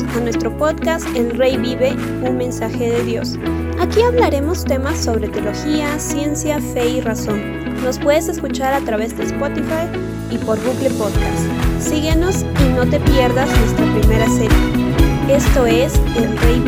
a nuestro podcast El Rey Vive, un mensaje de Dios. Aquí hablaremos temas sobre teología, ciencia, fe y razón. Nos puedes escuchar a través de Spotify y por Google Podcast. Síguenos y no te pierdas nuestra primera serie. Esto es El Rey